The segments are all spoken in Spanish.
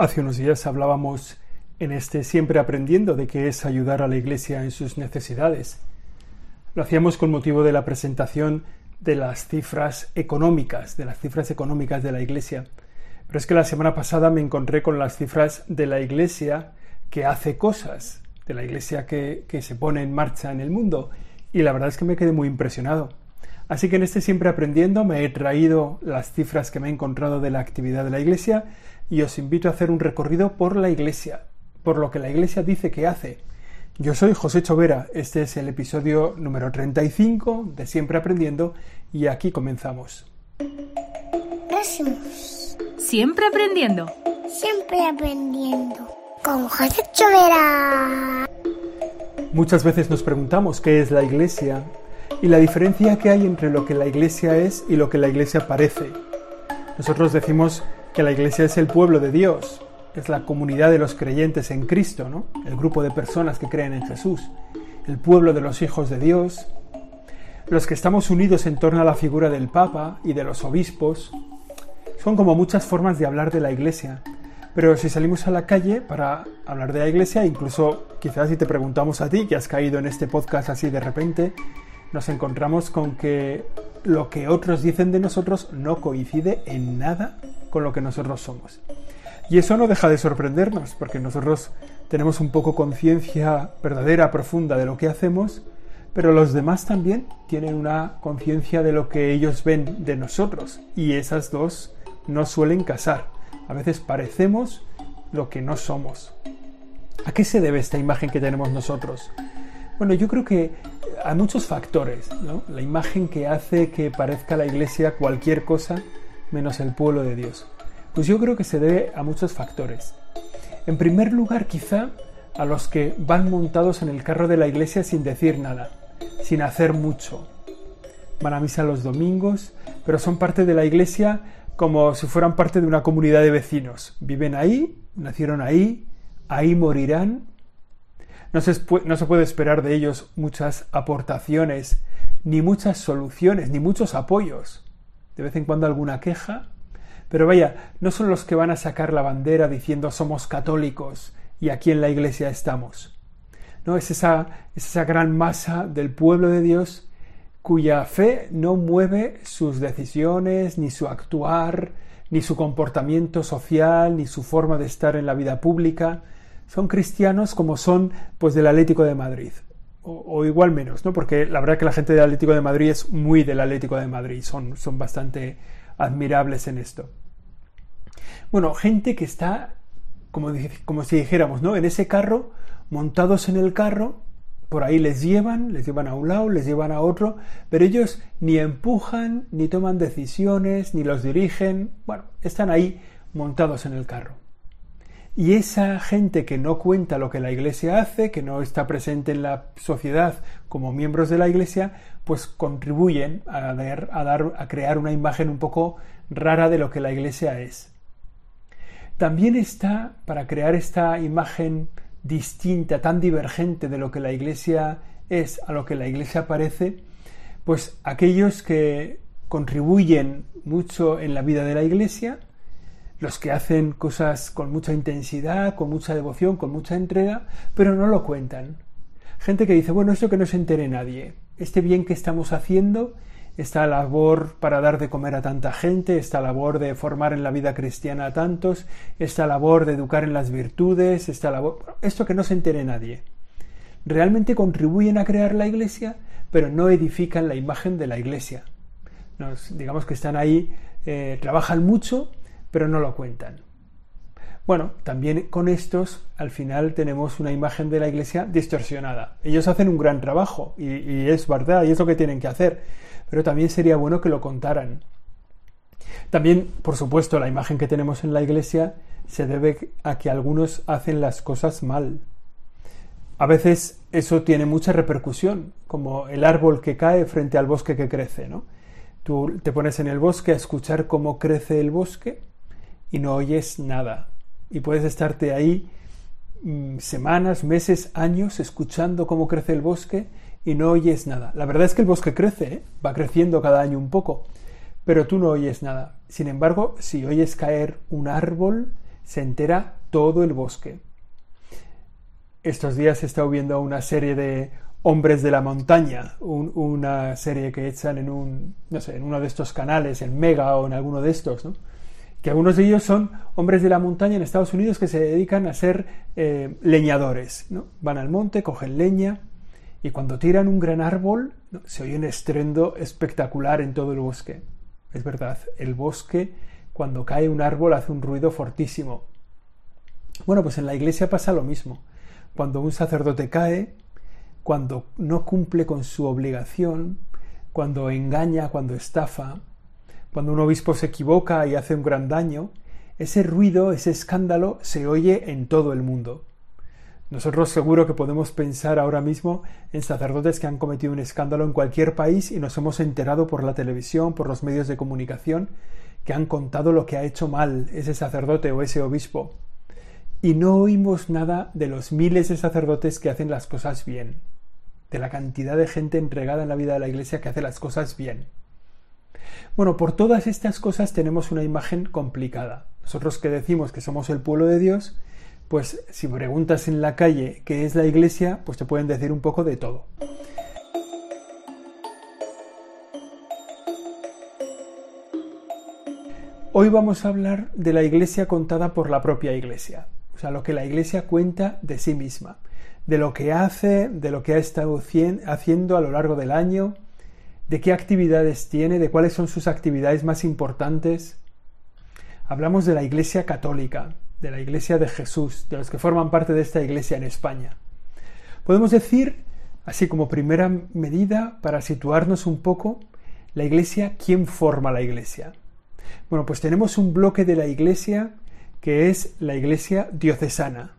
Hace unos días hablábamos en este Siempre Aprendiendo de qué es ayudar a la Iglesia en sus necesidades. Lo hacíamos con motivo de la presentación de las cifras económicas, de las cifras económicas de la Iglesia. Pero es que la semana pasada me encontré con las cifras de la Iglesia que hace cosas, de la Iglesia que, que se pone en marcha en el mundo. Y la verdad es que me quedé muy impresionado. Así que en este Siempre Aprendiendo me he traído las cifras que me he encontrado de la actividad de la Iglesia y os invito a hacer un recorrido por la Iglesia, por lo que la Iglesia dice que hace. Yo soy José Chovera, este es el episodio número 35 de Siempre Aprendiendo y aquí comenzamos. Siempre aprendiendo. Siempre aprendiendo. Con José Chovera. Muchas veces nos preguntamos qué es la Iglesia y la diferencia que hay entre lo que la Iglesia es y lo que la Iglesia parece. Nosotros decimos que la Iglesia es el pueblo de Dios, es la comunidad de los creyentes en Cristo, ¿no? El grupo de personas que creen en Jesús, el pueblo de los hijos de Dios, los que estamos unidos en torno a la figura del Papa y de los obispos. Son como muchas formas de hablar de la Iglesia. Pero si salimos a la calle para hablar de la Iglesia, incluso quizás si te preguntamos a ti, que has caído en este podcast así de repente, nos encontramos con que lo que otros dicen de nosotros no coincide en nada con lo que nosotros somos. Y eso no deja de sorprendernos, porque nosotros tenemos un poco conciencia verdadera, profunda de lo que hacemos, pero los demás también tienen una conciencia de lo que ellos ven de nosotros, y esas dos no suelen casar. A veces parecemos lo que no somos. ¿A qué se debe esta imagen que tenemos nosotros? Bueno, yo creo que hay muchos factores. La imagen que hace que parezca la iglesia cualquier cosa menos el pueblo de Dios. Pues yo creo que se debe a muchos factores. En primer lugar, quizá a los que van montados en el carro de la iglesia sin decir nada, sin hacer mucho. Van a misa los domingos, pero son parte de la iglesia como si fueran parte de una comunidad de vecinos. Viven ahí, nacieron ahí, ahí morirán. No se, puede esperar de ellos muchas aportaciones, ni muchas soluciones, ni muchos apoyos. De vez en cuando alguna queja, pero vaya, no son los que van a sacar la bandera diciendo somos católicos y aquí en la iglesia estamos. No, es esa, es esa gran masa del pueblo de Dios cuya fe no mueve sus decisiones, ni su actuar, ni su comportamiento social, ni su forma de estar en la vida pública. Son cristianos como son pues del Atlético de Madrid. O, igual menos, ¿no? Porque la verdad que la gente del Atlético de Madrid es muy del Atlético de Madrid, son, son bastante admirables en esto. Bueno, gente que está, como, como si dijéramos, ¿no? En ese carro, montados en el carro, por ahí les llevan, les llevan a un lado, les llevan a otro, pero ellos ni empujan, ni toman decisiones, ni los dirigen, bueno, están ahí montados en el carro. Y esa gente que no cuenta lo que la Iglesia hace, que no está presente en la sociedad como miembros de la Iglesia, pues contribuyen a, a, dar, a crear una imagen un poco rara de lo que la Iglesia es. También está, para crear esta imagen distinta, tan divergente de lo que la Iglesia es a lo que la Iglesia parece, pues aquellos que contribuyen mucho en la vida de la Iglesia, los que hacen cosas con mucha intensidad, con mucha devoción, con mucha entrega, pero no lo cuentan. Gente que dice, bueno, esto que no se entere nadie, este bien que estamos haciendo esta labor para dar de comer a tanta gente, esta labor de formar en la vida cristiana a tantos, esta labor de educar en las virtudes, esta labor, esto que no se entere nadie. Realmente contribuyen a crear la iglesia, pero no edifican la imagen de la iglesia. Nos, digamos que están ahí, eh, trabajan mucho, pero no lo cuentan. Bueno, también con estos al final tenemos una imagen de la iglesia distorsionada. Ellos hacen un gran trabajo y, y es verdad y es lo que tienen que hacer pero también sería bueno que lo contaran. También, por supuesto, la imagen que tenemos en la iglesia se debe a que algunos hacen las cosas mal. A veces eso tiene mucha repercusión, como el árbol que cae frente al bosque que crece, ¿no? Tú te pones en el bosque a escuchar cómo crece el bosque y no oyes nada. Y puedes estarte ahí mm, semanas, meses, años escuchando cómo crece el bosque y no oyes nada. La verdad es que el bosque crece, ¿eh? va creciendo cada año un poco, pero tú no oyes nada. Sin embargo, si oyes caer un árbol, se entera todo el bosque. Estos días he estado viendo una serie de Hombres de la Montaña, una serie que echan en un, no sé, en uno de estos canales, en Mega o en alguno de estos, ¿no? Que algunos de ellos son hombres de la montaña en Estados Unidos que se dedican a ser eh, leñadores. ¿no? Van al monte, cogen leña y cuando tiran un gran árbol se oye un estruendo espectacular en todo el bosque. Es verdad, el bosque cuando cae un árbol hace un ruido fortísimo. Bueno, pues en la iglesia pasa lo mismo. Cuando un sacerdote cae, cuando no cumple con su obligación, cuando engaña, cuando estafa, cuando un obispo se equivoca y hace un gran daño, ese ruido, ese escándalo se oye en todo el mundo. Nosotros seguro que podemos pensar ahora mismo en sacerdotes que han cometido un escándalo en cualquier país y nos hemos enterado por la televisión, por los medios de comunicación, que han contado lo que ha hecho mal ese sacerdote o ese obispo. Y no oímos nada de los miles de sacerdotes que hacen las cosas bien, de la cantidad de gente entregada en la vida de la Iglesia que hace las cosas bien. Bueno, por todas estas cosas tenemos una imagen complicada. Nosotros que decimos que somos el pueblo de Dios, pues si preguntas en la calle qué es la iglesia, pues te pueden decir un poco de todo. Hoy vamos a hablar de la iglesia contada por la propia iglesia, o sea, lo que la iglesia cuenta de sí misma, de lo que hace, de lo que ha estado haciendo a lo largo del año, de qué actividades tiene, de cuáles son sus actividades más importantes. Hablamos de la Iglesia Católica, de la Iglesia de Jesús, de los que forman parte de esta Iglesia en España. Podemos decir, así como primera medida, para situarnos un poco, la Iglesia, ¿quién forma la Iglesia? Bueno, pues tenemos un bloque de la Iglesia que es la Iglesia diocesana,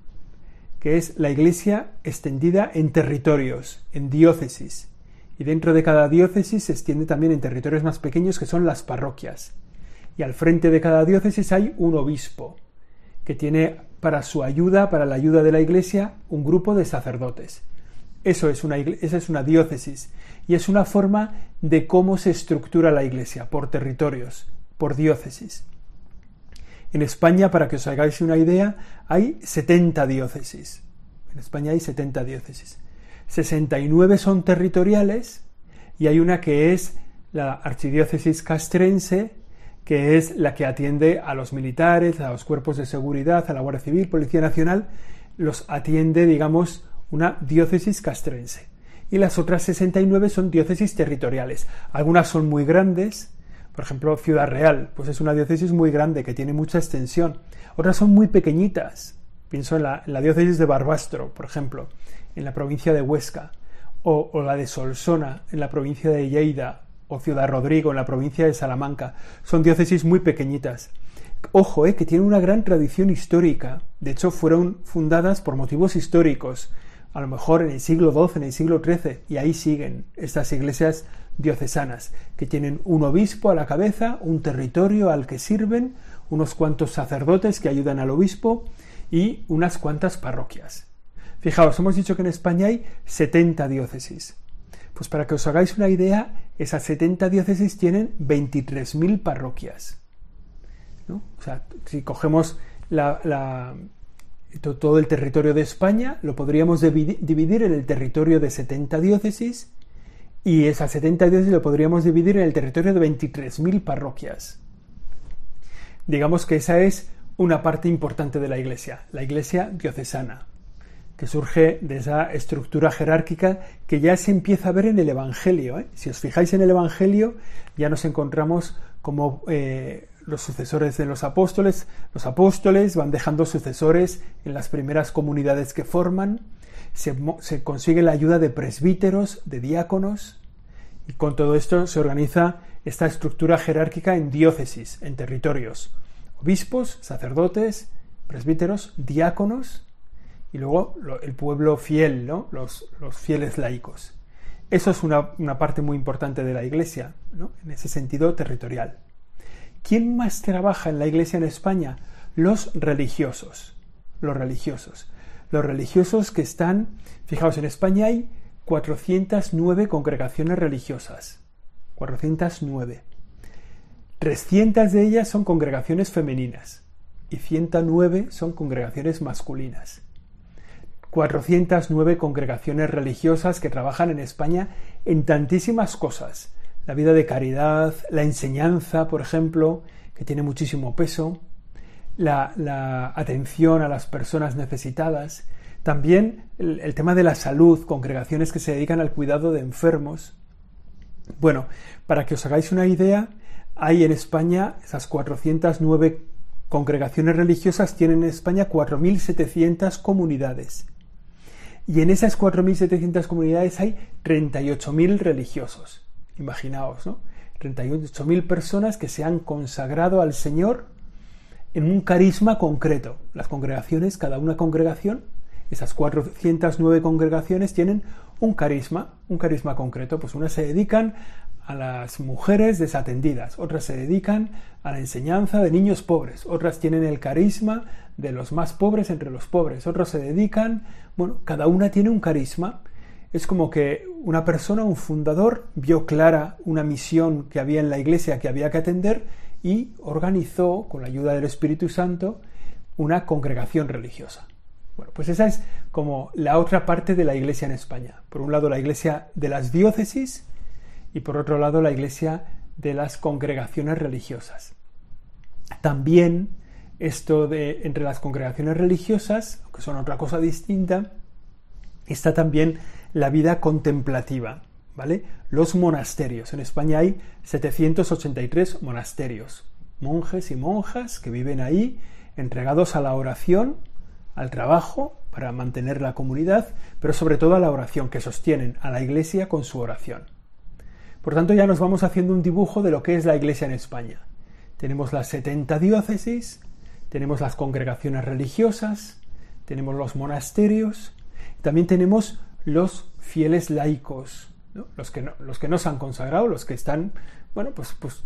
que es la Iglesia extendida en territorios, en diócesis y dentro de cada diócesis se extiende también en territorios más pequeños que son las parroquias. Y al frente de cada diócesis hay un obispo, que tiene para su ayuda, para la ayuda de la iglesia, un grupo de sacerdotes. Eso es una, esa es una diócesis y es una forma de cómo se estructura la iglesia, por territorios, por diócesis. En España, para que os hagáis una idea, hay 70 diócesis. En España hay 70 diócesis. 69 son territoriales y hay una que es la Archidiócesis castrense, que es la que atiende a los militares, a los cuerpos de seguridad, a la Guardia Civil, Policía Nacional, los atiende, digamos, una diócesis castrense. Y las otras 69 son diócesis territoriales. Algunas son muy grandes, por ejemplo, Ciudad Real, pues es una diócesis muy grande que tiene mucha extensión. Otras son muy pequeñitas. Pienso en la, en la diócesis de Barbastro, por ejemplo, en la provincia de Huesca, o, la de Solsona, en la provincia de Lleida, o Ciudad Rodrigo, en la provincia de Salamanca. Son diócesis muy pequeñitas. Ojo, eh, que tienen una gran tradición histórica. De hecho, fueron fundadas por motivos históricos, a lo mejor en el siglo XII, en el siglo XIII, y ahí siguen estas iglesias diocesanas, que tienen un obispo a la cabeza, un territorio al que sirven, unos cuantos sacerdotes que ayudan al obispo y unas cuantas parroquias. Fijaos, hemos dicho que en España hay 70 diócesis. Pues para que os hagáis una idea, esas 70 diócesis tienen 23.000 parroquias. O sea, si cogemos todo el territorio de España, lo podríamos dividir en el territorio de 70 diócesis y esas 70 diócesis lo podríamos dividir en el territorio de 23.000 parroquias. Digamos que esa es una parte importante de la Iglesia, la Iglesia diocesana que surge de esa estructura jerárquica que ya se empieza a ver en el Evangelio. ¿eh? Si os fijáis en el Evangelio, ya nos encontramos como eh, los sucesores de los apóstoles. Los apóstoles van dejando sucesores en las primeras comunidades que forman. Se, se consigue la ayuda de presbíteros, de diáconos. Y con todo esto se organiza esta estructura jerárquica en diócesis, en territorios. Obispos, sacerdotes, presbíteros, diáconos y luego el pueblo fiel, ¿no? los, fieles laicos. Eso es una, parte muy importante de la Iglesia, en ese sentido territorial. ¿Quién más trabaja en la Iglesia en España? Los religiosos. Los religiosos. Los religiosos que están, fijaos, en España hay 409 congregaciones religiosas. 409. 300 de ellas son congregaciones femeninas. y 109 son congregaciones masculinas. 409 congregaciones religiosas que trabajan en España en tantísimas cosas. La vida de caridad, la enseñanza, por ejemplo, que tiene muchísimo peso, la, atención a las personas necesitadas, también el, el, tema de la salud, congregaciones que se dedican al cuidado de enfermos. Bueno, para que os hagáis una idea, hay en España esas 409 congregaciones religiosas, tienen en España 4.700 comunidades. Y en esas 4.700 comunidades hay 38.000 religiosos. Imaginaos, ¿no? 38.000 personas que se han consagrado al Señor en un carisma concreto. Las congregaciones, cada una congregación, esas 409 congregaciones tienen un carisma, un carisma concreto. Pues unas se dedican a las mujeres desatendidas, otras se dedican a la enseñanza de niños pobres, otras tienen el carisma de los más pobres entre los pobres, otros se dedican, bueno, cada una tiene un carisma. Es como que una persona, un fundador, vio clara una misión que había en la iglesia que había que atender y organizó, con la ayuda del Espíritu Santo, una congregación religiosa. Bueno, pues esa es como la otra parte de la iglesia en España. Por un lado la iglesia de las diócesis y por otro lado la iglesia de las congregaciones religiosas. También esto de entre las congregaciones religiosas, que son otra cosa distinta, está también la vida contemplativa, ¿vale? Los monasterios. En España hay 783 monasterios, monjes y monjas que viven ahí entregados a la oración, al trabajo para mantener la comunidad, pero sobre todo a la oración, que sostienen a la iglesia con su oración. Por tanto, ya nos vamos haciendo un dibujo de lo que es la iglesia en España. Tenemos las 70 diócesis, tenemos las congregaciones religiosas, tenemos los monasterios, también tenemos los fieles laicos, los, que no, los que no se han consagrado, los que están, bueno, pues, pues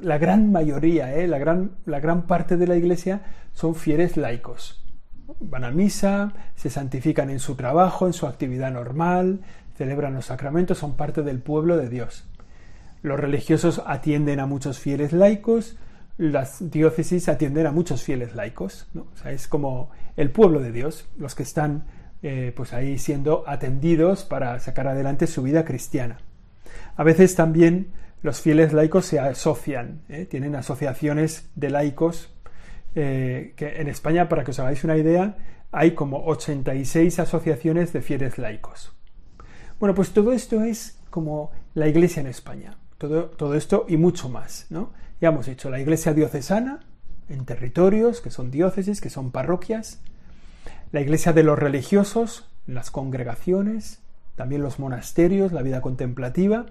la gran mayoría, ¿eh? la, gran, la gran parte de la iglesia son fieles laicos. Van a misa, se santifican en su trabajo, en su actividad normal, celebran los sacramentos, son parte del pueblo de Dios. Los religiosos atienden a muchos fieles laicos, las diócesis atienden a muchos fieles laicos, ¿no? es como el pueblo de Dios, los que están eh, pues ahí siendo atendidos para sacar adelante su vida cristiana. A veces también los fieles laicos se asocian, ¿eh? tienen asociaciones de laicos, eh, que en España, para que os hagáis una idea, hay como 86 asociaciones de fieles laicos. Bueno, pues todo esto es como la iglesia en España, todo, todo esto y mucho más, ¿no? Ya hemos dicho, la iglesia diocesana, en territorios, que son diócesis, que son parroquias, la iglesia de los religiosos, las congregaciones, también los monasterios, la vida contemplativa,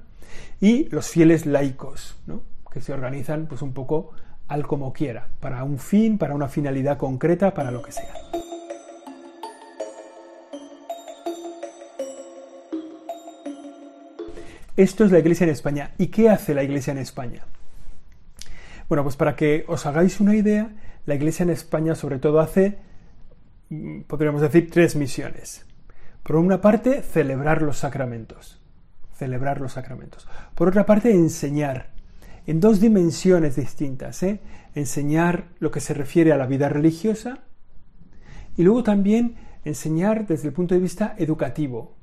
y los fieles laicos, ¿no? que se organizan pues un poco al como quiera, para un fin, para una finalidad concreta, para lo que sea. Esto es la iglesia en España. ¿Y qué hace la iglesia en España? Bueno, pues para que os hagáis una idea, la Iglesia en España sobre todo hace, mm, podríamos decir, tres misiones. Por una parte, celebrar los sacramentos. Celebrar los sacramentos. Por otra parte, enseñar. En dos dimensiones distintas. ¿eh? Enseñar lo que se refiere a la vida religiosa y luego también enseñar desde el punto de vista educativo.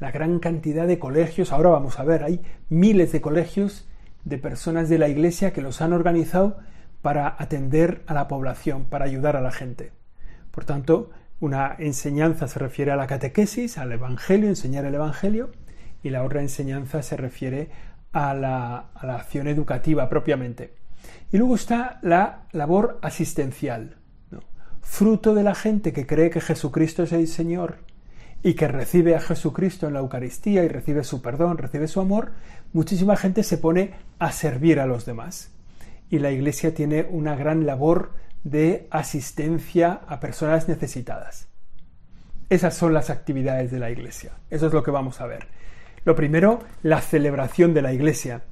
La gran cantidad de colegios, ahora vamos a ver, hay miles de colegios de personas de la Iglesia que los han organizado para atender a la población, para ayudar a la gente. Por tanto, una enseñanza se refiere a la catequesis, al Evangelio, enseñar el Evangelio, y la otra enseñanza se refiere a la, acción educativa propiamente. Y luego está la labor asistencial, fruto de la gente que cree que Jesucristo es el Señor y que recibe a Jesucristo en la Eucaristía y recibe su perdón, recibe su amor, muchísima gente se pone a servir a los demás. Y la Iglesia tiene una gran labor de asistencia a personas necesitadas. Esas son las actividades de la Iglesia. Eso es lo que vamos a ver. Lo primero, la celebración de la Iglesia.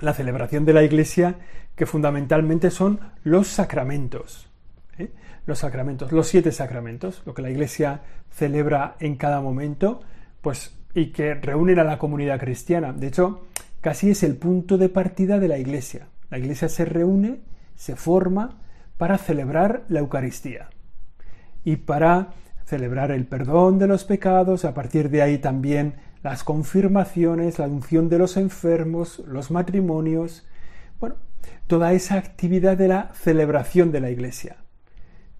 La celebración de la Iglesia que fundamentalmente son los sacramentos. ¿Eh? Los sacramentos, los siete sacramentos, lo que la Iglesia celebra en cada momento, pues y que reúnen a la comunidad cristiana. De hecho, casi es el punto de partida de la Iglesia. La Iglesia se reúne, se forma para celebrar la Eucaristía y para celebrar el perdón de los pecados, a partir de ahí también las confirmaciones, la unción de los enfermos, los matrimonios, bueno, toda esa actividad de la celebración de la Iglesia.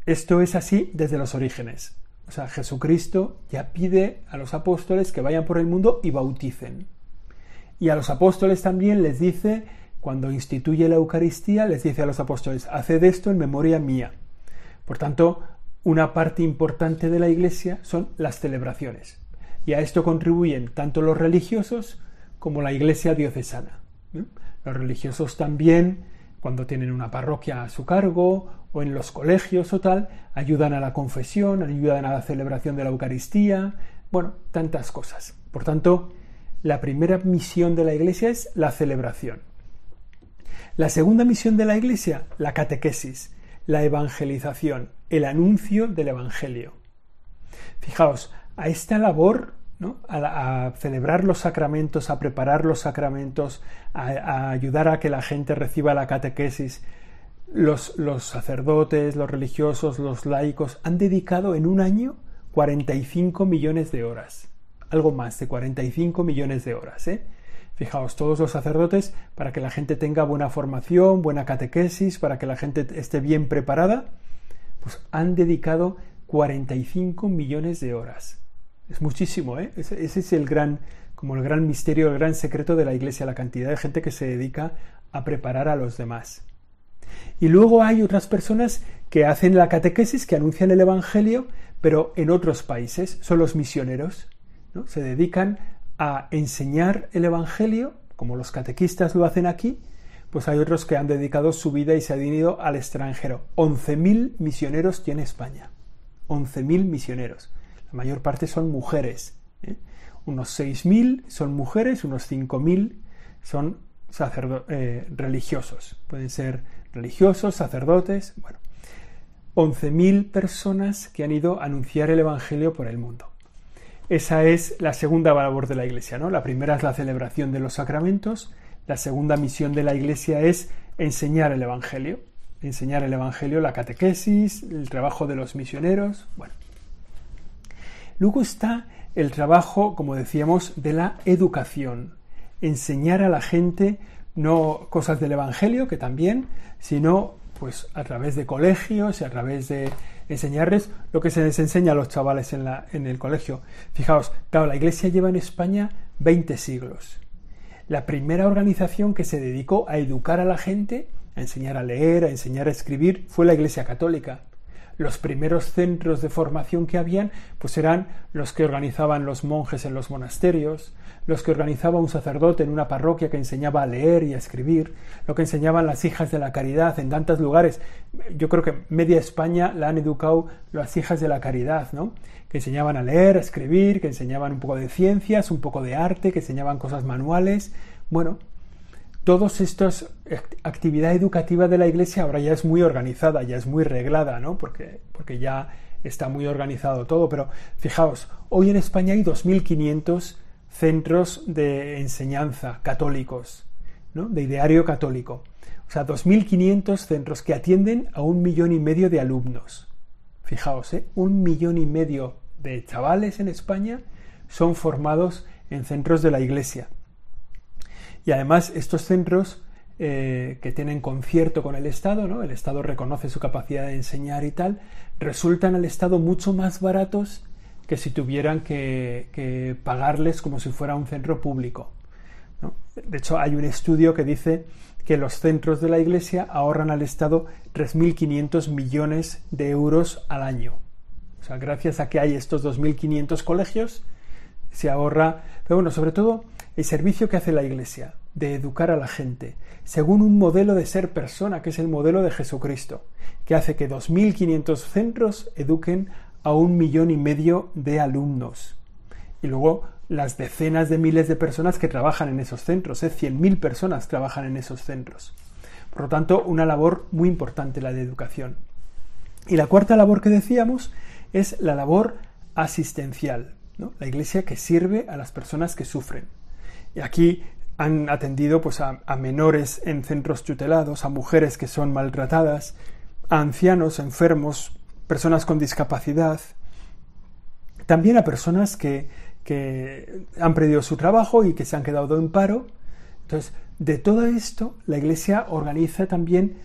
Esto es así desde los orígenes. O sea, Jesucristo ya pide a los apóstoles que vayan por el mundo y bauticen. Y a los apóstoles también les dice, cuando instituye la Eucaristía, les dice a los apóstoles, haced esto en memoria mía. Por tanto, una parte importante de la Iglesia son las celebraciones. Y a esto contribuyen tanto los religiosos como la Iglesia diocesana. Los religiosos también, cuando tienen una parroquia a su cargo o en los colegios o tal, ayudan a la confesión, ayudan a la celebración de la Eucaristía, bueno, tantas cosas. Por tanto, la primera misión de la Iglesia es la celebración. La segunda misión de la Iglesia, la catequesis, la evangelización, el anuncio del Evangelio. Fijaos, a esta labor a, celebrar los sacramentos, a preparar los sacramentos, a, ayudar a que la gente reciba la catequesis. Los, sacerdotes, los religiosos, los laicos han dedicado en un año 45 millones de horas. Algo más de 45 millones de horas. ¿eh? Fijaos, todos los sacerdotes, para que la gente tenga buena formación, buena catequesis, para que la gente esté bien preparada, pues han dedicado 45 millones de horas. Es muchísimo, ¿eh? Ese, es el gran, como el gran misterio, el gran secreto de la Iglesia, la cantidad de gente que se dedica a preparar a los demás. Y luego hay otras personas que hacen la catequesis, que anuncian el Evangelio, pero en otros países, son los misioneros, ¿no? Se dedican a enseñar el Evangelio, como los catequistas lo hacen aquí, pues hay otros que han dedicado su vida y se han ido al extranjero. 11.000 misioneros tiene España. 11.000 misioneros. La mayor parte son mujeres. ¿eh? Unos 6.000 son mujeres, unos 5.000 son eh, religiosos. Pueden ser religiosos, sacerdotes, bueno. 11.000 personas que han ido a anunciar el Evangelio por el mundo. Esa es la segunda labor de la Iglesia, ¿no? La primera es la celebración de los sacramentos, la segunda misión de la Iglesia es enseñar el Evangelio, enseñar el Evangelio, la catequesis, el trabajo de los misioneros, bueno. Luego está el trabajo, como decíamos, de la educación. Enseñar a la gente no cosas del Evangelio, que también, sino pues a través de colegios y a través de enseñarles lo que se les enseña a los chavales en, la, en el colegio. Fijaos, claro, la Iglesia lleva en España 20 siglos. La primera organización que se dedicó a educar a la gente, a enseñar a leer, a enseñar a escribir, fue la Iglesia Católica los primeros centros de formación que habían, pues eran los que organizaban los monjes en los monasterios, los que organizaba un sacerdote en una parroquia que enseñaba a leer y a escribir, lo que enseñaban las hijas de la caridad en tantos lugares. Yo creo que media España la han educado las hijas de la caridad, ¿no? Que enseñaban a leer, a escribir, que enseñaban un poco de ciencias, un poco de arte, que enseñaban cosas manuales. Bueno, todos estos actividad educativa de la iglesia ahora ya es muy organizada, ya es muy reglada, ¿no? Porque, porque ya está muy organizado todo, pero fijaos, hoy en España hay 2.500 centros de enseñanza católicos, ¿no? De ideario católico. O sea, 2.500 centros que atienden a un millón y medio de alumnos. Fijaos, ¿eh? Un millón y medio de chavales en España son formados en centros de la iglesia. Y además estos centros eh, que tienen concierto con el Estado, ¿no? el Estado reconoce su capacidad de enseñar y tal, resultan al Estado mucho más baratos que si tuvieran que, pagarles como si fuera un centro público. De hecho, hay un estudio que dice que los centros de la Iglesia ahorran al Estado 3.500 millones de euros al año. O sea, gracias a que hay estos 2.500 colegios, se ahorra, pero bueno, sobre todo el servicio que hace la Iglesia de educar a la gente, según un modelo de ser persona, que es el modelo de Jesucristo, que hace que 2.500 centros eduquen a un millón y medio de alumnos. Y luego las decenas de miles de personas que trabajan en esos centros, ¿eh? 100.000 personas trabajan en esos centros. Por lo tanto, una labor muy importante la de educación. Y la cuarta labor que decíamos es la labor asistencial, la iglesia que sirve a las personas que sufren. Y aquí han atendido pues, a, menores en centros tutelados, a mujeres que son maltratadas, a ancianos, enfermos, personas con discapacidad, también a personas que, que han perdido su trabajo y que se han quedado en paro. Entonces, de todo esto, la Iglesia organiza también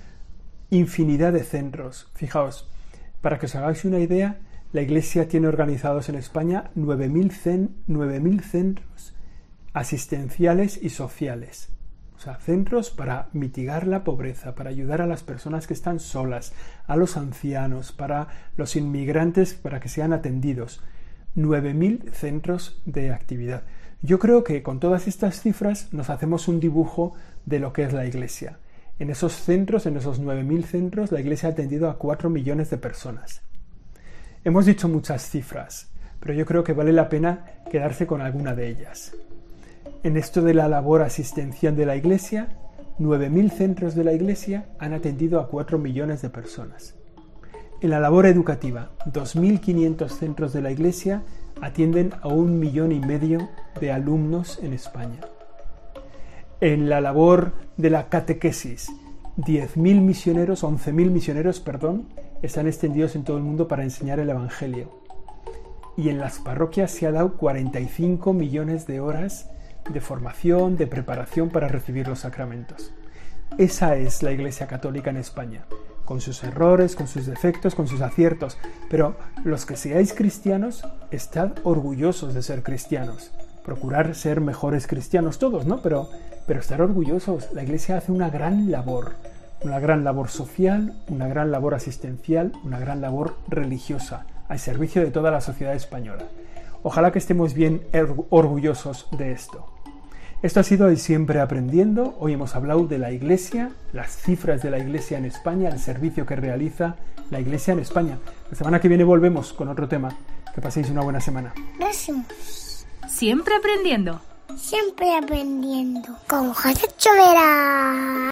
infinidad de centros. Fijaos, para que os hagáis una idea, la Iglesia tiene organizados en España 9.000 centros asistenciales y sociales. O sea, centros para mitigar la pobreza, para ayudar a las personas que están solas, a los ancianos, para los inmigrantes, para que sean atendidos. 9.000 centros de actividad. Yo creo que con todas estas cifras nos hacemos un dibujo de lo que es la Iglesia. En esos centros, en esos 9.000 centros, la Iglesia ha atendido a 4 millones de personas. Hemos dicho muchas cifras, pero yo creo que vale la pena quedarse con alguna de ellas. En esto de la labor asistencial de la Iglesia, 9.000 centros de la Iglesia han atendido a 4 millones de personas. En la labor educativa, 2.500 centros de la Iglesia atienden a un millón y medio de alumnos en España. En la labor de la catequesis, 10.000 misioneros, 11.000 misioneros, perdón, están extendidos en todo el mundo para enseñar el Evangelio. Y en las parroquias se ha dado 45 millones de horas de formación, de preparación para recibir los sacramentos. Esa es la Iglesia Católica en España, con sus errores, con sus defectos, con sus aciertos. Pero los que seáis cristianos, estad orgullosos de ser cristianos. Procurar ser mejores cristianos todos, ¿no? Pero, pero estar orgullosos. La Iglesia hace una gran labor, una gran labor social, una gran labor asistencial, una gran labor religiosa, al servicio de toda la sociedad española. Ojalá que estemos bien orgullosos de esto. Esto ha sido el Siempre Aprendiendo. Hoy hemos hablado de la Iglesia, las cifras de la Iglesia en España, el servicio que realiza la Iglesia en España. La semana que viene volvemos con otro tema. Que paséis una buena semana. Gracias. Siempre aprendiendo. Siempre aprendiendo. Con José Chovera.